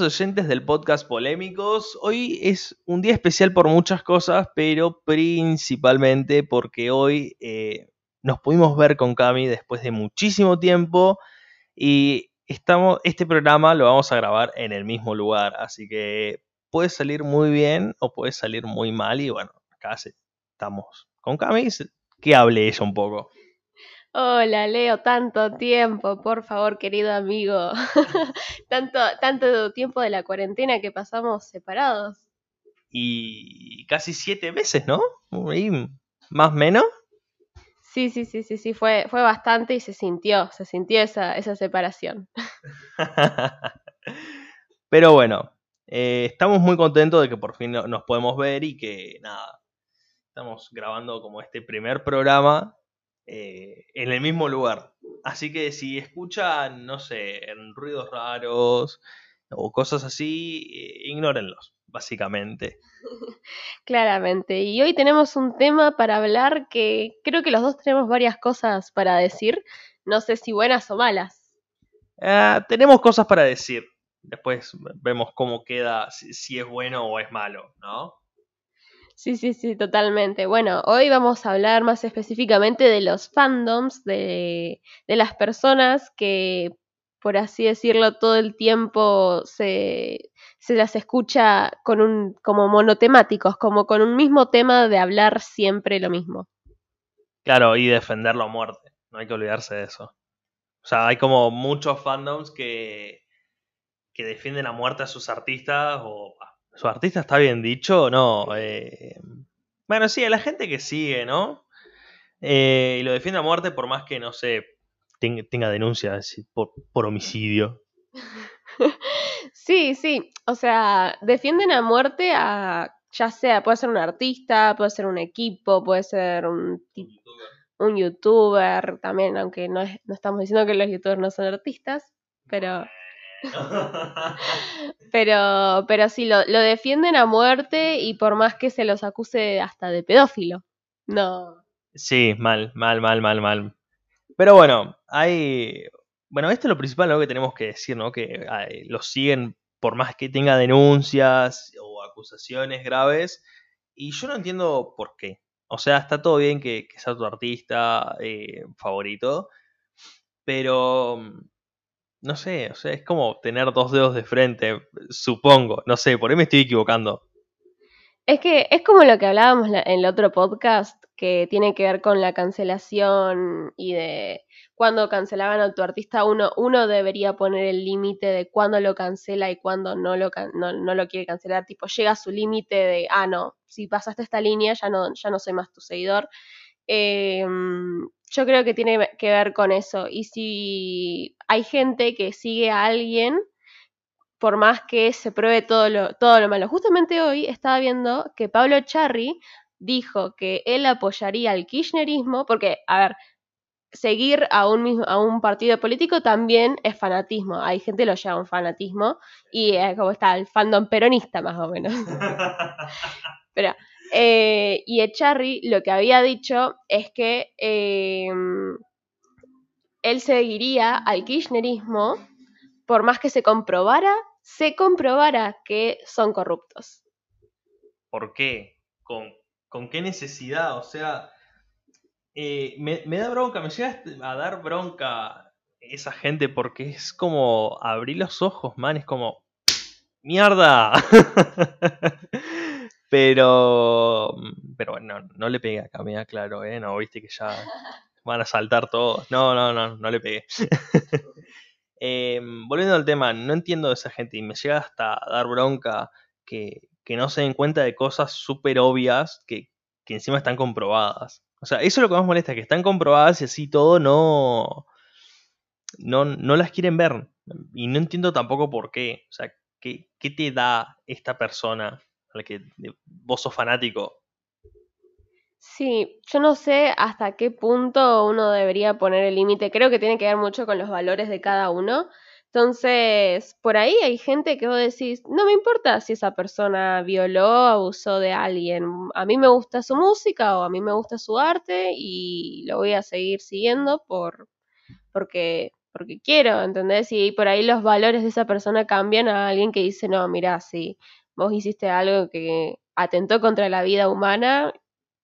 oyentes del podcast Polémicos. Hoy es un día especial por muchas cosas, pero principalmente porque hoy eh, nos pudimos ver con Cami después de muchísimo tiempo y estamos, este programa lo vamos a grabar en el mismo lugar, así que puede salir muy bien o puede salir muy mal y bueno, acá estamos con Cami, que hable ella un poco. Hola, Leo, tanto tiempo, por favor, querido amigo. tanto, tanto tiempo de la cuarentena que pasamos separados. Y casi siete meses, ¿no? más o menos. Sí, sí, sí, sí, sí, fue, fue bastante y se sintió, se sintió esa, esa separación. Pero bueno, eh, estamos muy contentos de que por fin nos podemos ver y que nada, estamos grabando como este primer programa eh, en el mismo lugar. Así que si escuchan, no sé, ruidos raros o cosas así, eh, ignórenlos, básicamente. Claramente. Y hoy tenemos un tema para hablar que creo que los dos tenemos varias cosas para decir. No sé si buenas o malas. Ah, tenemos cosas para decir. Después vemos cómo queda, si es bueno o es malo, ¿no? Sí, sí, sí, totalmente. Bueno, hoy vamos a hablar más específicamente de los fandoms, de, de las personas que, por así decirlo, todo el tiempo se, se las escucha con un, como monotemáticos, como con un mismo tema de hablar siempre lo mismo. Claro, y defenderlo a muerte, no hay que olvidarse de eso. O sea, hay como muchos fandoms que, que defienden a muerte a sus artistas o ¿Su artista está bien dicho no? Eh, bueno, sí, a la gente que sigue, ¿no? Eh, y lo defiende a muerte por más que, no sé, tenga denuncias por, por homicidio. Sí, sí, o sea, defienden a muerte a, ya sea, puede ser un artista, puede ser un equipo, puede ser un, un youtuber también, aunque no, no estamos diciendo que los youtubers no son artistas, pero pero, pero sí, lo, lo, defienden a muerte y por más que se los acuse hasta de pedófilo. No. Sí, mal, mal, mal, mal, mal. Pero bueno, hay. Bueno, esto es lo principal ¿no? que tenemos que decir, ¿no? Que los siguen por más que tenga denuncias o acusaciones graves. Y yo no entiendo por qué. O sea, está todo bien que, sea tu artista eh, favorito. Pero no sé, o sea, es como tener dos dedos de frente, supongo. No sé, por ahí me estoy equivocando. Es que es como lo que hablábamos en el otro podcast, que tiene que ver con la cancelación y de cuando cancelaban a tu artista, uno, uno debería poner el límite de cuándo lo cancela y cuándo no lo, no, no lo quiere cancelar. Tipo, llega a su límite de, ah, no, si pasaste esta línea ya no, ya no soy más tu seguidor. Eh, yo creo que tiene que ver con eso. Y si hay gente que sigue a alguien, por más que se pruebe todo lo, todo lo malo. Justamente hoy estaba viendo que Pablo Charri dijo que él apoyaría al kirchnerismo, porque, a ver, seguir a un, a un partido político también es fanatismo. Hay gente que lo lleva a un fanatismo y es como está el fandom peronista más o menos. Pero eh, y Echarri lo que había dicho es que em, él seguiría al kirchnerismo por más que se comprobara, se comprobara que son corruptos. ¿Por qué? ¿Con, con qué necesidad? O sea, eh, me, me, da bronca, me llega a dar bronca esa gente porque es como abrir los ojos, man, es como... ¡Mierda! Pero, mm, pero bueno, no, le pegué a Camila, claro, ¿eh? No, viste que ya van a saltar todos. No, no, no, no le pegué. Em, volviendo al tema, no entiendo de esa gente y me llega hasta a dar bronca que, que no se den cuenta de cosas súper obvias que, que encima están comprobadas. O sea, eso es lo que más molesta, que están comprobadas y así todo no, no, no las quieren ver. Y no entiendo tampoco por qué. O sea, ¿qué, qué te da esta persona al que vos sos fanático. Sí, yo no sé hasta qué punto uno debería poner el límite. Creo que tiene que ver mucho con los valores de cada uno. Entonces, por ahí hay gente que vos decís, no me importa si esa persona violó abusó de alguien. A mí me gusta su música o a mí me gusta su arte y lo voy a seguir siguiendo por porque porque quiero, ¿entendés? Y por ahí los valores de esa persona cambian a alguien que dice, no, mira, si vos hiciste algo que atentó contra la vida humana,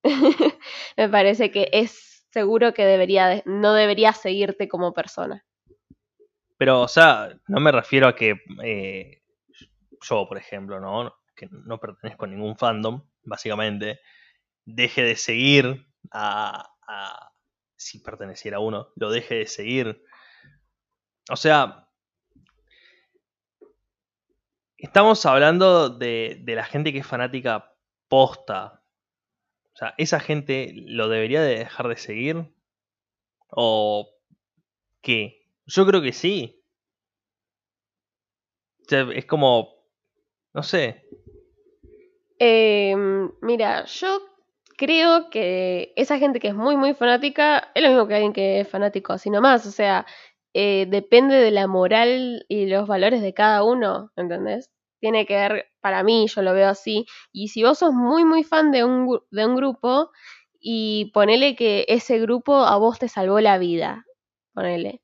me parece que es seguro que debería no debería seguirte como persona. Pero, o sea, no me refiero a que eh, yo, por ejemplo, ¿no? Que no pertenezco a ningún fandom, básicamente, deje de seguir a, a si perteneciera a uno, lo deje de seguir. O sea, estamos hablando de, de la gente que es fanática posta. O sea, ¿esa gente lo debería de dejar de seguir? ¿O qué? Yo creo que sí. O sea, es como, no sé. Em, mira, yo creo que esa gente que es muy, muy fanática es lo mismo que alguien que es fanático así nomás. O sea, eh, depende de la moral y los valores de cada uno, ¿entendés? Tiene que ver, para mí, yo lo veo así. Y si vos sos muy, muy fan de un, de un grupo y ponele que ese grupo a vos te salvó la vida, ponele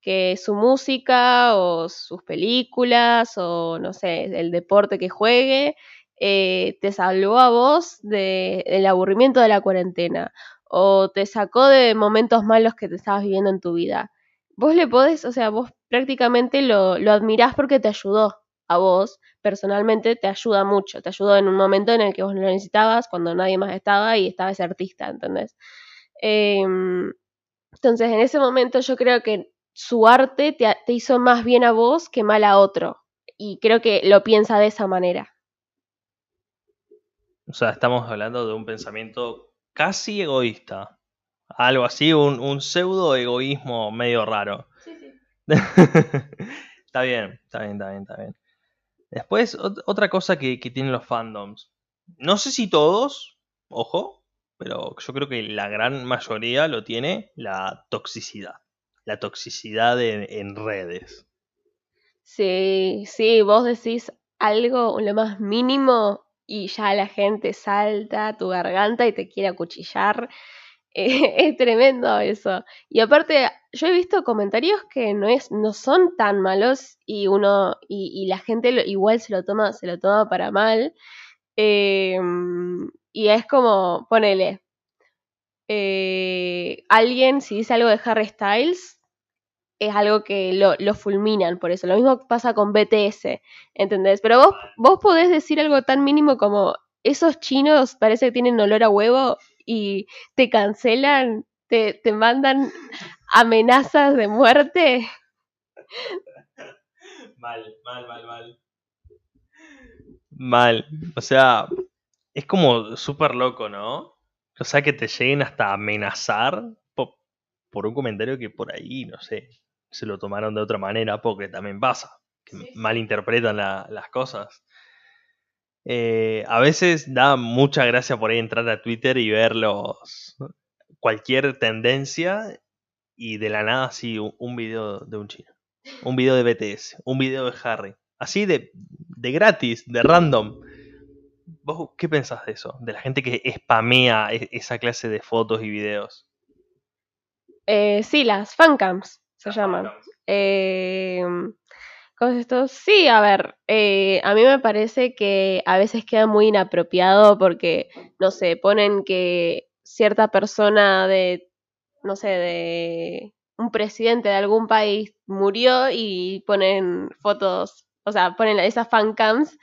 que su música o sus películas o no sé, el deporte que juegue, eh, te salvó a vos del aburrimiento de la cuarentena o te sacó de momentos malos que te estabas viviendo en tu vida. Vos le podés, o sea, vos prácticamente lo, lo admirás porque te ayudó a vos, personalmente te ayuda mucho, te ayudó en un momento en el que vos lo necesitabas, cuando nadie más estaba y estaba ese artista, ¿entendés? Em, entonces, en ese momento yo creo que su arte te, te hizo más bien a vos que mal a otro. Y creo que lo piensa de esa manera. O sea, estamos hablando de un pensamiento casi egoísta. Algo así, un, pseudo egoísmo medio raro. Sí, sí. está bien, está bien, está bien, está bien. Después, otra cosa que, que, tienen los fandoms. No sé si todos, ojo, pero yo creo que la gran mayoría lo tiene la toxicidad la toxicidad en, redes. Sí, sí, vos decís algo, lo más mínimo, y ya la gente salta a tu garganta y te quiere acuchillar. es tremendo eso. Y aparte, yo he visto comentarios que no es, no son tan malos y uno, y, la gente igual se lo toma, se lo toma para mal. Em, y es como, ponele, eh, alguien si dice algo de Harry Styles, es algo que lo, lo, fulminan por eso. Lo mismo pasa con BTS, ¿entendés? Pero vos, vos podés decir algo tan mínimo como esos chinos parece que tienen olor a huevo y te cancelan, te, te mandan amenazas de muerte. Mal, mal, mal, mal. Mal. O sea, es como súper loco, ¿no? O sea, que te lleguen hasta amenazar por un comentario que por ahí, no sé, se lo tomaron de otra manera, porque también pasa, que malinterpretan las cosas. Eh, a veces da mucha gracia por ahí entrar a Twitter y ver los, cualquier tendencia y de la nada así un, video de un chino, un video de BTS, un video de Harry, así de, de gratis, de random. ¿Vos qué pensás de eso? De la gente que spamea e, esa clase de fotos y videos. Eh, sí, las fancams se llaman. Eh, ¿Cómo es esto? Sí, a ver, eh, a mí me parece que a veces queda muy inapropiado porque, no sé, ponen que cierta persona de, no sé, de un presidente de algún país murió y ponen fotos, o sea, ponen esas fancams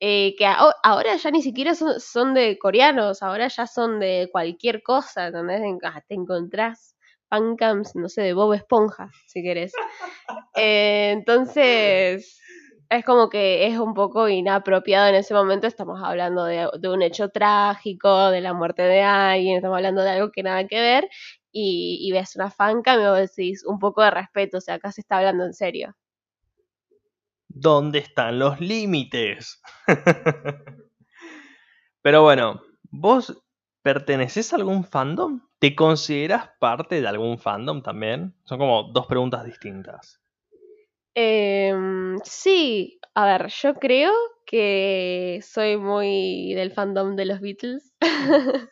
eh, que ahora ya ni siquiera son, de coreanos, ahora ya son de cualquier cosa, ¿entendés? Ah, te encontrás fancams, no sé, de Bob Esponja, si querés. Eh, entonces, es como que es un poco inapropiado en ese momento. Estamos hablando de, un hecho trágico, de la muerte de alguien, estamos hablando de algo que nada que ver. Y, ves una fancam y vos decís un poco de respeto, o sea, acá se está hablando en serio. ¿Dónde están los límites? Pero bueno, vos ¿Perteneces a algún fandom? ¿Te consideras parte de algún fandom también? Son como dos preguntas distintas. Em, sí, a ver, yo creo que soy muy del fandom de los Beatles.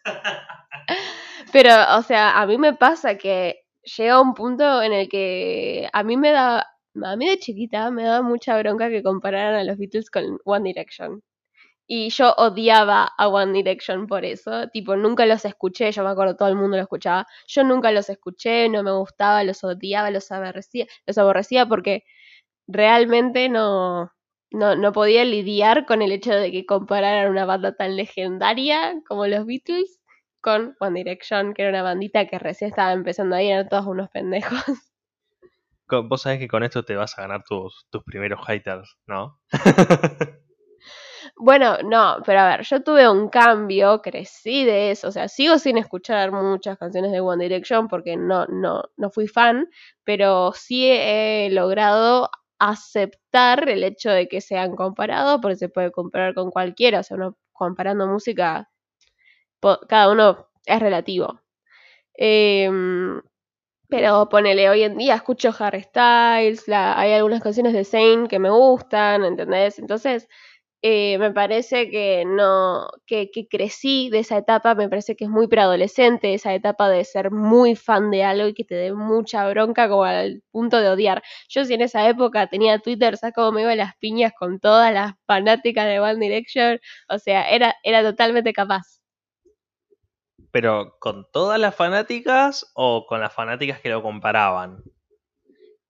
Pero, o sea, a mí me pasa que llega un punto en el que a mí me da, a mí de chiquita me daba mucha bronca que compararan a los Beatles con One Direction. Y yo odiaba a One Direction por eso. Tipo, nunca los escuché. Yo me acuerdo, todo el mundo lo escuchaba. Yo nunca los escuché, no me gustaba, los odiaba, los aborrecía. Los aborrecía porque realmente no, no, no podía lidiar con el hecho de que compararan una banda tan legendaria como los Beatles con One Direction, que era una bandita que recién estaba empezando a ir, eran todos unos pendejos. Vos sabés que con esto te vas a ganar tus, tus primeros haters, ¿no? Bueno, no, pero a ver, yo tuve un cambio, crecí de eso, o sea, sigo sin escuchar muchas canciones de One Direction porque no, no, no fui fan, pero sí he logrado aceptar el hecho de que sean comparados, porque se puede comparar con cualquiera, o sea, uno comparando música, cada uno es relativo. Em, pero ponele, hoy en día escucho Harry Styles, hay algunas canciones de Zayn que me gustan, ¿entendés? Entonces, eh, me parece que no, que, crecí de esa etapa, me parece que es muy preadolescente, esa etapa de ser muy fan de algo y que te dé mucha bronca como al punto de odiar. Yo si en esa época tenía Twitter, ¿sabes cómo me iba las piñas con todas las fanáticas de One Direction? O sea, era, era totalmente capaz. ¿Pero con todas las fanáticas o con las fanáticas que lo comparaban?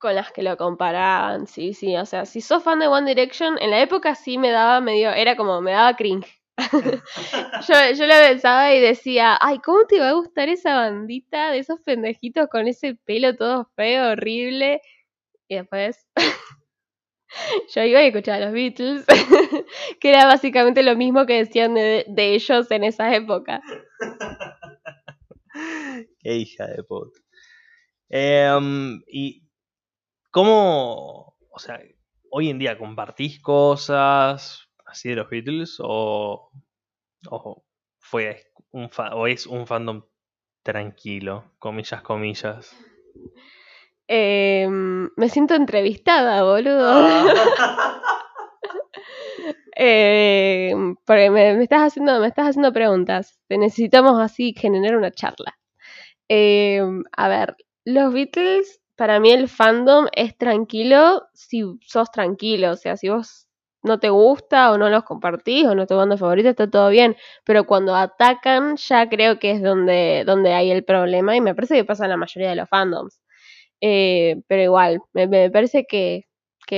Con las que lo comparaban, sí, sí, o sea, si sos fan de One Direction, en la época sí me daba medio, era como, me daba cringe. yo, yo lo pensaba y decía, ay, ¿cómo te va a gustar esa bandita de esos pendejitos con ese pelo todo feo, horrible? Y después yo iba y escuchaba a los Beatles, que era básicamente lo mismo que decían de, ellos en esa época. Qué hija de puta. Em, y ¿Cómo, o sea, hoy en día compartís cosas así de los Beatles o, fue un o es un fandom tranquilo, comillas, comillas? Em, me siento entrevistada, boludo. Em, porque me, estás haciendo, me estás haciendo preguntas. Te necesitamos así generar una charla. Em, a ver, los Beatles para mí el fandom es tranquilo si sos tranquilo, o sea, si vos no te gusta o no los compartís o no te banda favorita, está todo bien, pero cuando atacan ya creo que es donde, donde hay el problema y me parece que pasa en la mayoría de los fandoms. Eh, pero igual, me, parece que,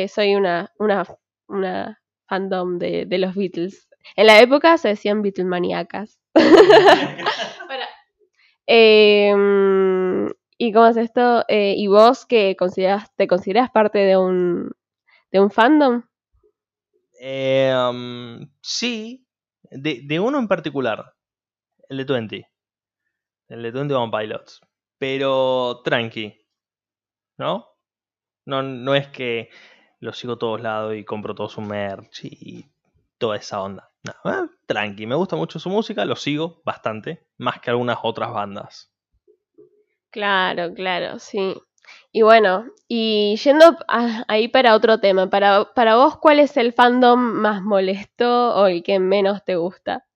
soy una, una, una fandom de, los Beatles. En la época se decían Beatlemaniacas. eh, ¿Y cómo es esto? Eh, ¿Y vos que consideras, te consideras parte de un, de un fandom? Um, sí, de, uno en particular, el de 20. El de 21 Pilots. Pero tranqui, ¿no? No, no es que lo sigo a todos lados y compro todo su merch y toda esa onda. No, eh, tranqui, me gusta mucho su música, lo sigo bastante, más que algunas otras bandas. Claro, claro, sí. Y bueno, y yendo ahí para otro tema, para, para vos, ¿cuál es el fandom más molesto o el que menos te gusta?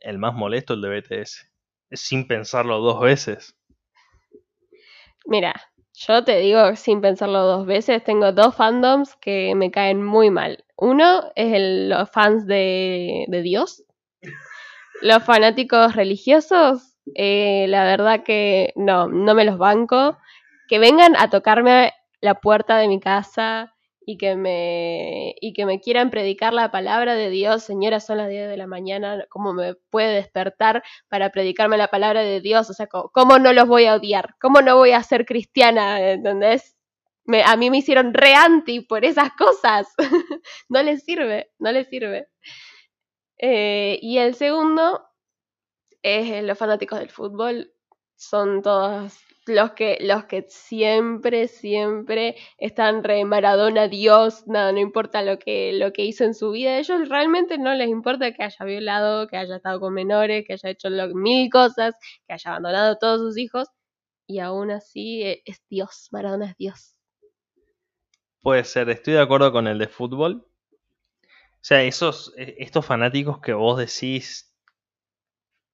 El más molesto, el de BTS. Sin pensarlo dos veces. Mira, yo te digo sin pensarlo dos veces, tengo dos fandoms que me caen muy mal. Uno es el, los fans de, de Dios, los fanáticos religiosos eh, la verdad que no, no me los banco. Que vengan a tocarme la puerta de mi casa y que me y que me quieran predicar la palabra de Dios, señora, son las 10 de la mañana, ¿cómo me puede despertar para predicarme la palabra de Dios? O sea, ¿cómo, no los voy a odiar? ¿Cómo no voy a ser cristiana? ¿Entendés? A mí me hicieron re anti por esas cosas. no les sirve, no les sirve. Eh, y el segundo es los fanáticos del fútbol son todos los que, los que siempre, siempre están re Maradona, Dios, nada, no importa lo que, lo que hizo en su vida, ellos realmente no les importa que haya violado, que haya estado con menores, que haya hecho mil cosas, que haya abandonado a todos sus hijos, y aún así e, es Dios, Maradona es Dios. Puede ser, estoy de acuerdo con el de fútbol. O sea, esos, e, estos fanáticos que vos decís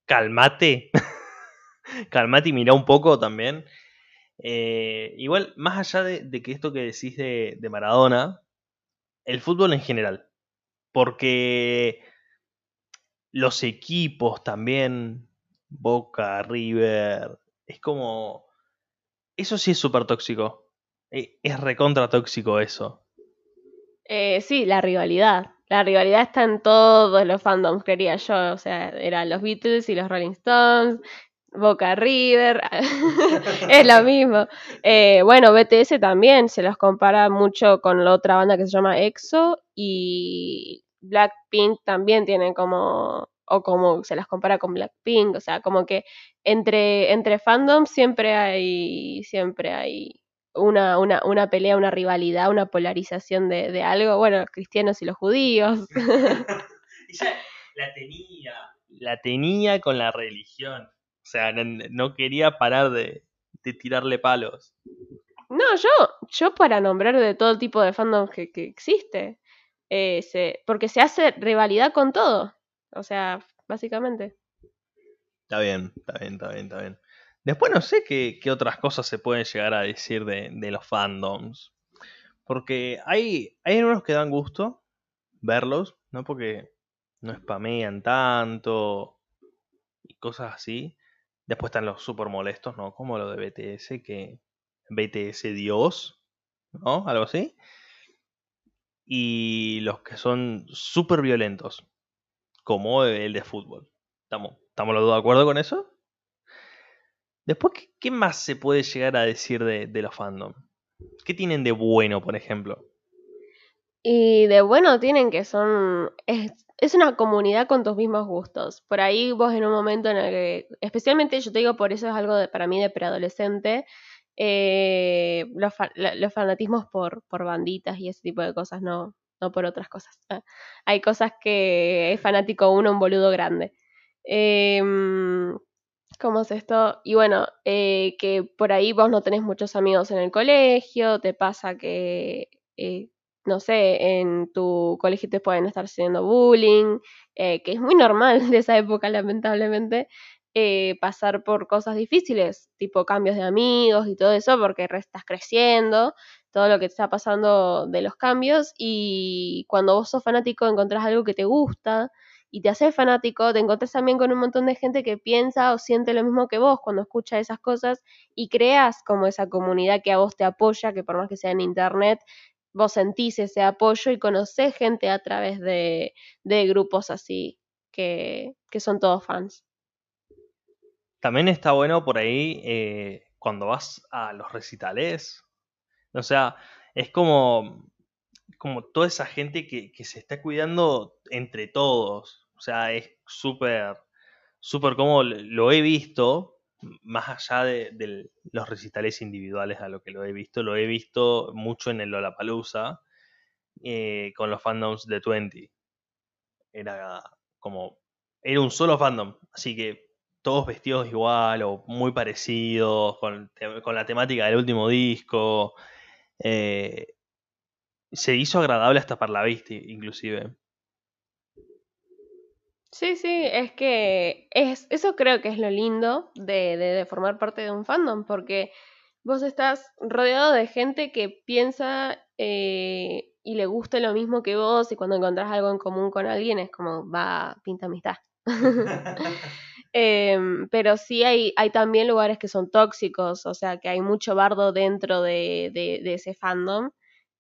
calmate. calmate y mira un poco también. Eh, igual, más allá de, que esto que decís de, Maradona, el fútbol en general. Porque los equipos también, Boca, River, es como... Eso sí es súper tóxico. E, es recontra tóxico eso. Eh, sí, la rivalidad. La rivalidad está en todos los fandoms, quería yo. O sea, eran los Beatles y los Rolling Stones, Boca River, es lo mismo. Eh, bueno, BTS también se los compara mucho con la otra banda que se llama EXO y Blackpink también tienen como, o como se las compara con Blackpink, o sea, como que entre, entre fandoms siempre hay, siempre hay una, una, una pelea, una rivalidad, una polarización de, de algo, bueno, los cristianos y los judíos. y ya la tenía, la tenía con la religión. O sea, no, quería parar de, tirarle palos. No, yo, yo para nombrar de todo tipo de fandom que, existe. Eh, porque se hace rivalidad con todo. O sea, básicamente. Está bien, está bien, está bien, está bien. Después no sé qué, otras cosas se pueden llegar a decir de, los fandoms. Porque hay, hay unos que dan gusto verlos, ¿no? Porque no spamean tanto y cosas así. Después están los super molestos, ¿no? Como lo de BTS, que BTS Dios, ¿no? Algo así. Y los que son súper violentos, como el de fútbol. ¿Estamos, ¿Estamos los dos de acuerdo con eso? Después, ¿qué, más se puede llegar a decir de, los fandom? ¿Qué tienen de bueno, por ejemplo? Y de bueno tienen que son es una comunidad con tus mismos gustos. Por ahí vos en un momento en el que, especialmente yo te digo, por eso es algo de, para mí de preadolescente, eh, los, fanatismos por, banditas y ese tipo de cosas, no, no por otras cosas. Hay cosas que es fanático uno, un boludo grande. Em, ¿Cómo es esto? Y bueno, eh, que por ahí vos no tenés muchos amigos en el colegio, te pasa que eh, no sé, en tu colegio te pueden estar haciendo bullying, eh, que es muy normal de esa época, lamentablemente, eh, pasar por cosas difíciles, tipo cambios de amigos y todo eso, porque estás creciendo, todo lo que te está pasando de los cambios, y cuando vos sos fanático encontrás algo que te gusta y te haces fanático, te encontrás también con un montón de gente que piensa o siente lo mismo que vos cuando escucha esas cosas y creas como esa comunidad que a vos te apoya, que por más que sea en internet, vos sentís ese apoyo y conocés gente a través de, grupos así que, son todos fans. También está bueno por ahí eh, cuando vas a los recitales. O sea, es como, como toda esa gente que, que se está cuidando entre todos. O sea, es súper, súper como lo he visto más allá de, los recitales individuales a lo que lo he visto, lo he visto mucho en el Lollapalooza eh, con los fandoms de 20. Era como. Era un solo fandom, así que todos vestidos igual o muy parecidos, con, la temática del último disco. Eh, se hizo agradable hasta para la vista, inclusive. Sí, sí, es que es, eso creo que es lo lindo de, de, formar parte de un fandom, porque vos estás rodeado de gente que piensa eh, y le gusta lo mismo que vos y cuando encontrás algo en común con alguien es como, va, pinta amistad. Em, pero sí hay, hay también lugares que son tóxicos, o sea que hay mucho bardo dentro de, de, de ese fandom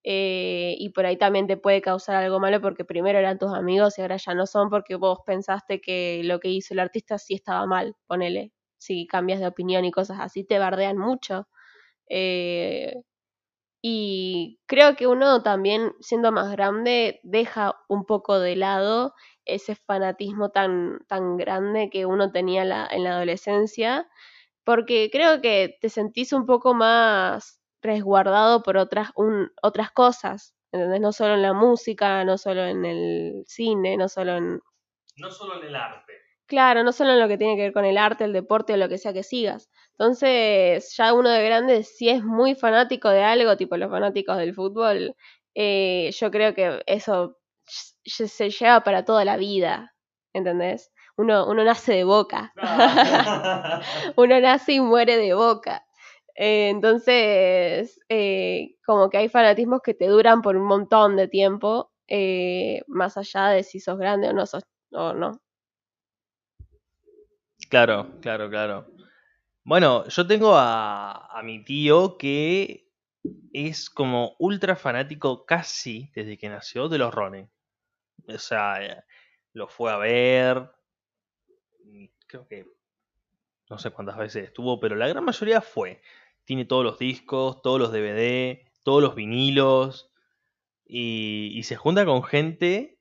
eh, y por ahí también te puede causar algo malo porque primero eran tus amigos y ahora ya no son porque vos pensaste que lo que hizo el artista sí estaba mal, ponele, si cambias de opinión y cosas así, te bardean mucho. Eh, y creo que uno también, siendo más grande, deja un poco de lado ese fanatismo tan, tan grande que uno tenía en la adolescencia, porque creo que te sentís un poco más resguardado por otras, otras cosas, ¿entendés? No solo en la música, no solo en el cine, no solo en... No solo en el arte. Claro, no solo en lo que tiene que ver con el arte, el deporte o lo que sea que sigas. Entonces, ya uno de grande, si es muy fanático de algo, tipo los fanáticos del fútbol, eh, yo creo que eso se lleva para toda la vida, ¿entendés? Uno, uno nace de boca. uno nace y muere de boca. Eh, entonces, eh, como que hay fanatismos que te duran por un montón de tiempo, eh, más allá de si sos grande o no sos, no. Claro, claro, claro. Bueno, yo tengo a, a mi tío que es como ultra fanático casi desde que nació de los Ronin. O sea, lo fue a ver. Creo que no sé cuántas veces estuvo, pero la gran mayoría fue. Tiene todos los discos, todos los DVD, todos los vinilos. Y, y se junta con gente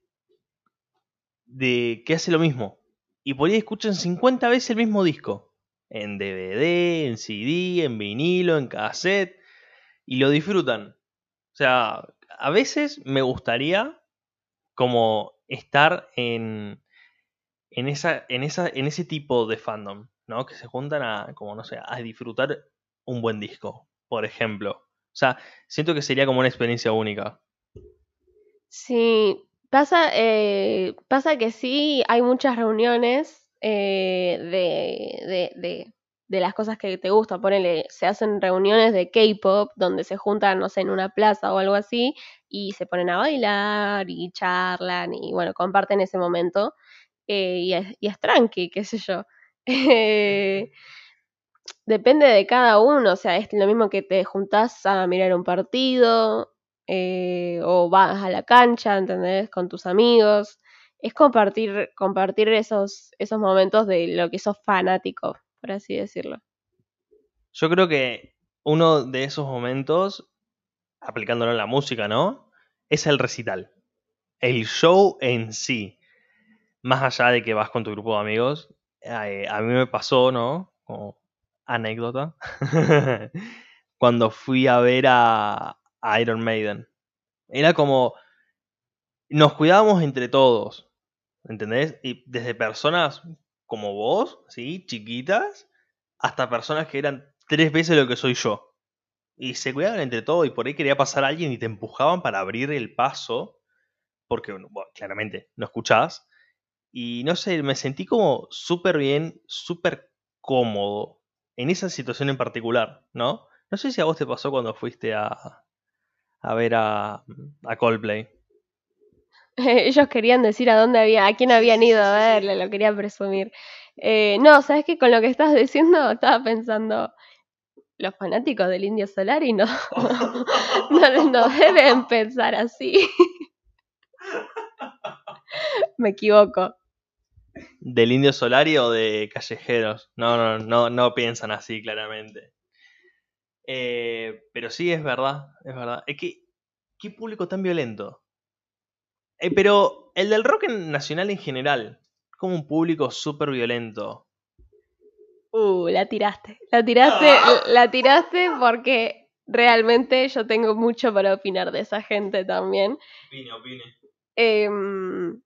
de que hace lo mismo. Y por ahí escuchan 50 veces el mismo disco. En DVD, en CD, en vinilo, en cassette. Y lo disfrutan. O sea, a veces me gustaría como estar en, en, esa, en, esa, en ese tipo de fandom, ¿no? Que se juntan a, como no sé, a disfrutar un buen disco, por ejemplo. O sea, siento que sería como una experiencia única. Sí, pasa, eh, pasa que sí, hay muchas reuniones eh, de, de, de, de las cosas que te gustan. Ponele, se hacen reuniones de K-pop donde se juntan, no sé, en una plaza o algo así y se ponen a bailar y charlan y bueno, comparten ese momento. eh, y, es, y es tranqui, qué sé yo. Depende de cada uno, o sea, es lo mismo que te juntás a mirar un partido eh, o vas a la cancha, ¿entendés? Con tus amigos. Es compartir, compartir esos, esos momentos de lo que sos fanático, por así decirlo. Yo creo que uno de esos momentos, aplicándolo en la música, ¿no? Es el recital. El show en sí. Más allá de que vas con tu grupo de amigos, eh, a mí me pasó, ¿no? Como anécdota. Cuando fui a ver a, Iron Maiden. Era como. Nos cuidábamos entre todos. ¿Entendés? Y desde personas como vos, ¿sí? Chiquitas, hasta personas que eran tres veces lo que soy yo. Y se cuidaban entre todos y por ahí quería pasar a alguien y te empujaban para abrir el paso. Porque, bueno, claramente, no escuchás. Y no sé, me sentí como súper bien, súper cómodo en esa situación en particular, ¿no? No sé si a vos te pasó cuando fuiste a, a ver a, a Coldplay. Ellos querían decir a dónde había, a quién habían ido a verle, lo querían presumir. Eh, no, sabes que con lo que estás diciendo estaba pensando, los fanáticos del Indio Solari no, no, no deben pensar así. Me equivoco. ¿Del Indio Solari o de Callejeros? No, no, no, no piensan así, claramente. Eh, pero sí, es verdad, es verdad. Es que, qué público tan violento. Eh, pero el del rock nacional en general, como un público súper violento. Uh, la tiraste. La tiraste, la tiraste porque realmente yo tengo mucho para opinar de esa gente también. Opine, opine. Em,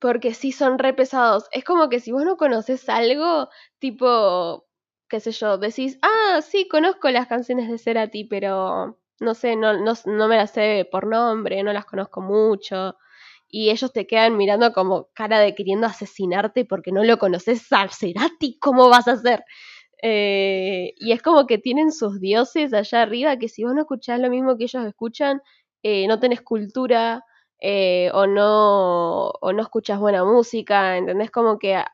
porque sí son re pesados. Es como que si vos no conoces algo, tipo, qué sé yo, decís, ah, sí, conozco las canciones de Cerati, pero no sé, no, no, no me las sé por nombre, no las conozco mucho. Y ellos te quedan mirando como cara de queriendo asesinarte porque no lo conoces a Cerati, ¿cómo vas a hacer? Eh, y es como que tienen sus dioses allá arriba que si vos no escuchás lo mismo que ellos escuchan, eh, no tenés cultura, eh, o no o no escuchas buena música, ¿entendés? Como que a-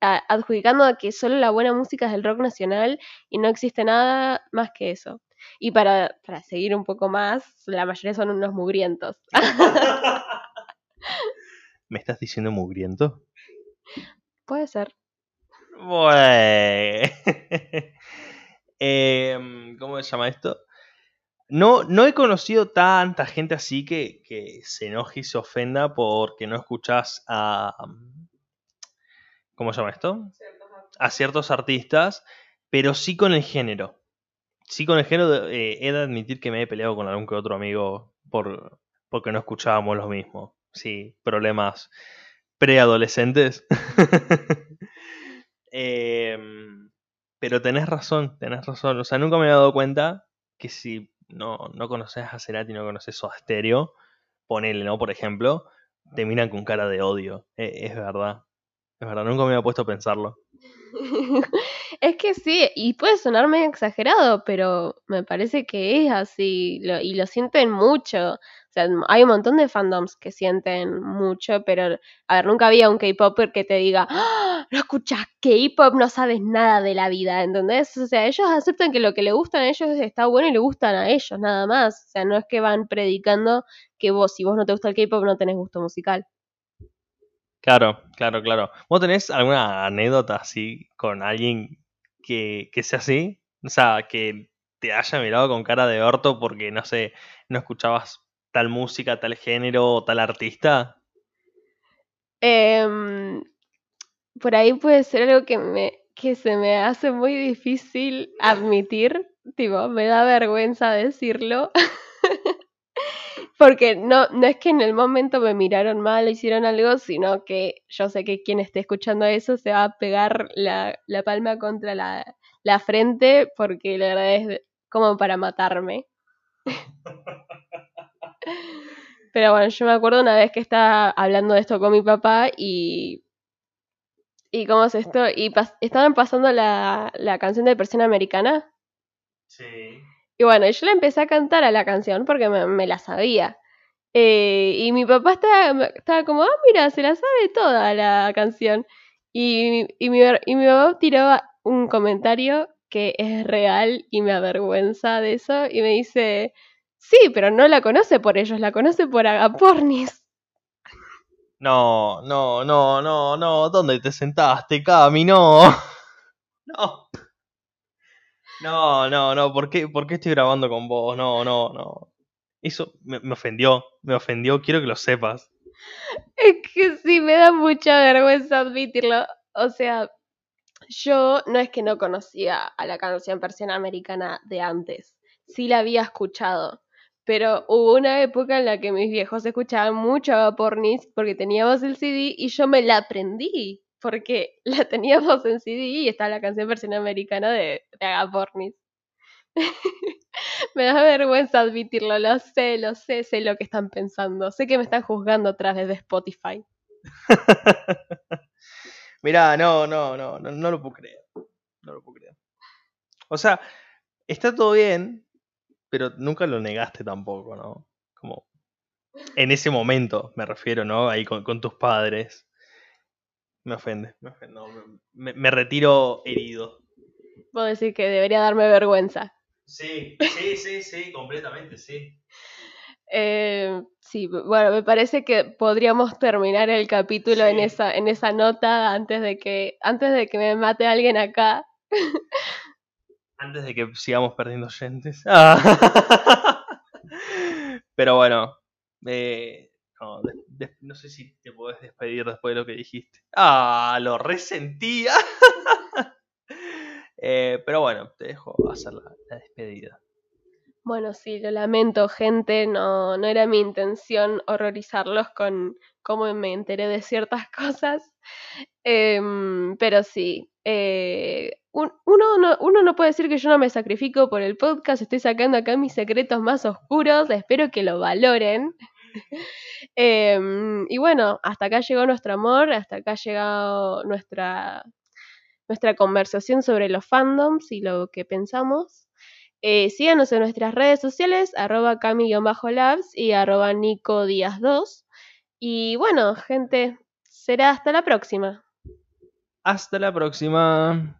a- adjudicando a que solo la buena música es del rock nacional y no existe nada más que eso. Y para, para seguir un poco más, la mayoría son unos mugrientos. ¿Me estás diciendo mugriento? Puede ser. Bueno. Em, ¿Cómo se llama esto? No, no he conocido tanta gente así que, que se enoje y se ofenda porque no escuchas a. ¿Cómo se llama esto? A ciertos artistas, pero sí con el género. Sí con el género, eh, he de admitir que me he peleado con algún que otro amigo por, porque no escuchábamos lo mismo. Sí, problemas preadolescentes. Em, pero tenés razón, tenés razón. O sea, nunca me había dado cuenta que si no, no conoces a Cerati, no conoces Soda Stereo, ponele, ¿no? Por ejemplo, te miran con cara de odio. E- es verdad. Es verdad, nunca me había puesto a pensarlo. es que sí, y puede sonar medio exagerado, pero me parece que es así, lo, y lo sienten mucho. Hay un montón de fandoms que sienten mucho, pero a ver, nunca había un K-Popper que te diga, ¡Ah! no escuchas K-Pop, no sabes nada de la vida, ¿entendés? O sea, ellos aceptan que lo que le gustan a ellos está bueno y le gustan a ellos, nada más. O sea, no es que van predicando que vos, si vos no te gusta el K-Pop, no tenés gusto musical. Claro, claro, claro. ¿Vos tenés alguna anécdota así con alguien que, que sea así? O sea, que te haya mirado con cara de orto porque, no sé, no escuchabas tal música, tal género o tal artista? Em, por ahí puede ser algo que, me, que se me hace muy difícil admitir. Tipo, me da vergüenza decirlo. Porque no, no es que en el momento me miraron mal o hicieron algo, sino que yo sé que quien esté escuchando eso se va a pegar la, la palma contra la, la frente porque la verdad es como para matarme. Pero bueno, yo me acuerdo una vez que estaba hablando de esto con mi papá y. ¿Y cómo es esto? Y estaban pasando la, la canción de Persona Americana. Sí. Y bueno, yo le empecé a cantar a la canción porque me, la sabía. Eh, y mi papá estaba, estaba como, ah, mira, se la sabe toda la canción. Y, y, mi, y mi papá tiró un comentario que es real y me avergüenza de eso. Y me dice, Sí, pero no la conoce por ellos, la conoce por Agapornis. No, no, no, no, no. ¿Dónde te sentaste, Cami? No. No. No, no, no. ¿Por qué, ¿Por qué estoy grabando con vos? No, no, no. Eso me, me ofendió. Me ofendió. Quiero que lo sepas. Es que sí, me da mucha vergüenza admitirlo. O sea, yo no es que no conocía a la canción persiana americana de antes. Sí la había escuchado pero hubo una época en la que mis viejos escuchaban mucho a Pornis porque teníamos el CD y yo me la aprendí porque la teníamos en CD y está la canción versión americana de, de Agapornis. me da vergüenza admitirlo, lo sé, lo sé, sé lo que están pensando. Sé que me están juzgando atrás de Spotify. Mirá, no, no, no, no, no lo puedo creer. No lo puedo creer. O sea, está todo bien, pero nunca lo negaste tampoco, ¿no? Como en ese momento, me refiero, ¿no? Ahí con, tus padres. Me ofende, me ofende. me, retiro herido. Puedo decir que debería darme vergüenza. Sí, sí, sí, sí, completamente, sí. Eh, sí, bueno, me parece que podríamos terminar el capítulo en esa, en esa nota antes de que, antes de que me mate alguien acá. Antes de que sigamos perdiendo oyentes. Pero bueno, eh, no, sé si te podés despedir después de lo que dijiste. Ah, lo resentía. Eh, pero bueno, te dejo hacer la, despedida. Bueno, sí, lo lamento, gente. No, no era mi intención horrorizarlos con cómo me enteré de ciertas cosas. Em, pero sí, eh, uno, no, uno no puede decir que yo no me sacrifico por el podcast, estoy sacando acá mis secretos más oscuros, espero que lo valoren. Em, y bueno, hasta acá llegó nuestro amor, hasta acá ha llegado nuestra, nuestra conversación sobre los fandoms y lo que pensamos. Eh, síganos en nuestras redes sociales, arroba cami-labs y arroba nico 2. Y bueno, gente, será hasta la próxima. Hasta la próxima.